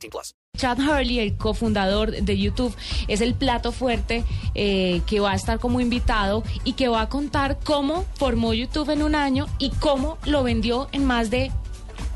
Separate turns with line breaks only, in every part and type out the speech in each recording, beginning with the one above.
18 plus.
Chad Hurley, el cofundador de YouTube, es el plato fuerte eh, que va a estar como invitado y que va a contar cómo formó YouTube en un año y cómo lo vendió en más de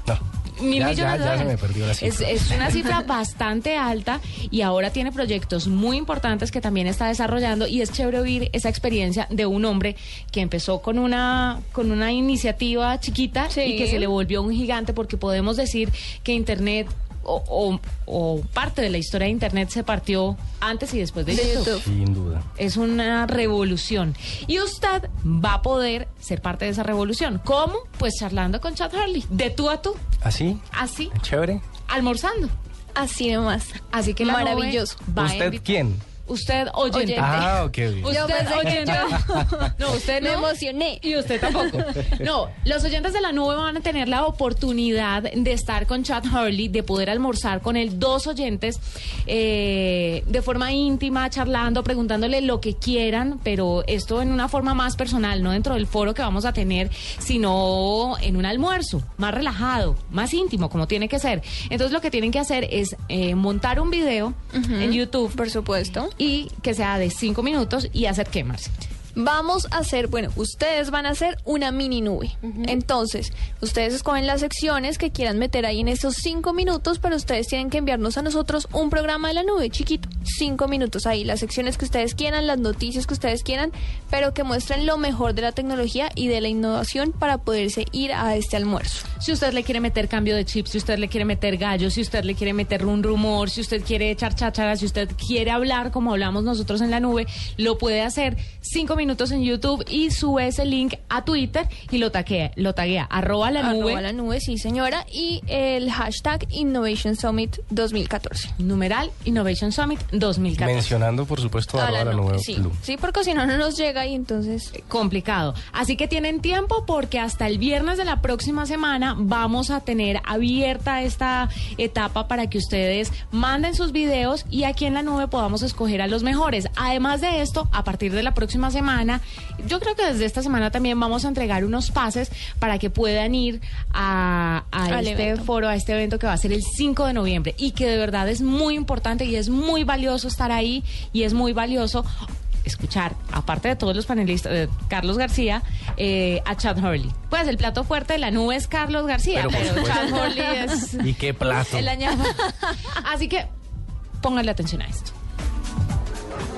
No.
mil
Ya,
millones
ya,
de
ya se
dólares.
me perdió la
es,
cifra.
es una cifra bastante alta y ahora tiene proyectos muy importantes que también está desarrollando y es chévere oír esa experiencia de un hombre que empezó con una con una iniciativa chiquita y que se le volvió un gigante porque podemos decir que Internet o, o- o parte de la historia de Internet se partió antes y después de, YouTube.
Sin duda.
Es una revolución. Y usted va a poder ser parte de esa revolución. ¿Cómo? Pues charlando con Chad Hurley, de tú a tú,
¿Así?
así,
Chévere.
almorzando.
Así nomás.
Así que la
Maravilloso.
¿Usted quién?
Usted oyente.
Ah, ok. bien.
Usted
Yo
oyente. No, usted
Me
no.
emocioné.
Y usted tampoco. No, los oyentes de la nube van a tener la oportunidad de estar con Chad Hurley, de poder almorzar con él, dos oyentes, eh, de forma íntima, charlando, preguntándole lo que quieran, pero esto en una forma más personal, no dentro del foro que vamos a tener, sino en un almuerzo, más relajado, más íntimo, como tiene que ser. Entonces lo que tienen que hacer es eh, montar un video en YouTube
Por supuesto.
Y que sea de cinco minutos y hacer qué, Marcia.
Vamos a hacer, bueno, ustedes van a hacer una mini nube. Entonces, ustedes escogen las secciones que quieran meter ahí en esos cinco minutos, pero ustedes tienen que enviarnos a nosotros un programa de la nube chiquito. Cinco minutos ahí, las secciones que ustedes quieran, las noticias que ustedes quieran, pero que muestren lo mejor de la tecnología y de la innovación para poderse ir a este almuerzo.
Si usted le quiere meter cambio de chip, si usted le quiere meter gallo, si usted le quiere meter un rumor, si usted quiere echar cháchara, si usted quiere hablar como hablamos nosotros en la nube, lo puede hacer cinco minutos en YouTube y sube ese link a Twitter y lo taguea, lo taguea, arroba la nube,
Arroba la nube, sí señora, y el hashtag Innovation Summit 2014.
numeral Innovation Summit 2014.
Mencionando, por supuesto,
A
arroba la
nube,
nube
sí,
blue.
sí, porque si no, no nos llega y entonces...
complicado. Así que tienen tiempo porque hasta el viernes de la próxima semana vamos a tener abierta esta etapa para que ustedes manden sus videos y aquí en la nube podamos escoger a los mejores. Además de esto, a partir de la próxima semana, yo creo que desde esta semana también vamos a entregar unos pases para que puedan ir a, este
evento.
foro, a este evento que va a ser el 5 de noviembre y que de verdad es muy importante y es muy valioso estar ahí y es muy valioso escuchar, aparte de todos los panelistas, de Carlos García, eh, a Chad Hurley. Pues el plato fuerte de la nube es Carlos García,
Pero.
Chad Hurley es
¿Y qué plato?
el añado. Así que pónganle atención a esto.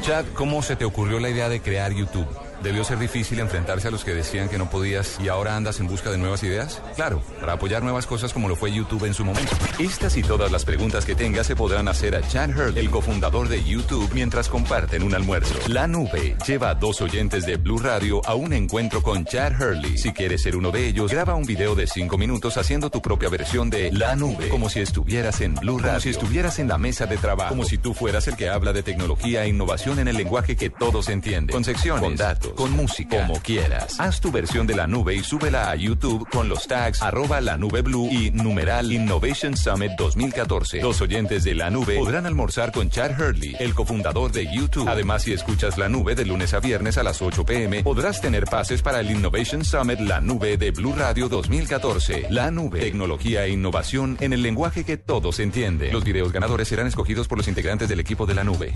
Chad, ¿cómo se te ocurrió la idea de crear YouTube? ¿Debió ser difícil enfrentarse a los que decían que no podías y ahora andas en busca de nuevas ideas? Claro, para apoyar nuevas cosas como lo fue YouTube en su momento. Estas y todas las preguntas que tengas se podrán hacer a Chad Hurley, el cofundador de YouTube, mientras comparten un almuerzo. La nube lleva a dos oyentes de Blue Radio a un encuentro con Chad Hurley. Si quieres ser uno de ellos, graba un video de cinco minutos haciendo tu propia versión de La Nube, como si estuvieras en Blue Radio, como si estuvieras en la mesa de trabajo, como si tú fueras el que habla de tecnología e innovación en el lenguaje que todos entienden, con secciones, con datos, con música, como quieras. Haz tu versión de La Nube y súbela a YouTube con los tags arroba la nube y numeral Innovation Summit 2014. Los oyentes de La Nube podrán almorzar con Chad Hurley, el cofundador de YouTube. Además, si escuchas La Nube de lunes a viernes a las 8 pm, podrás tener pases para el Innovation Summit La Nube de Blue Radio 2014. La Nube, tecnología e innovación en el lenguaje que todos entienden. Los videos ganadores serán escogidos por los integrantes del equipo de La Nube.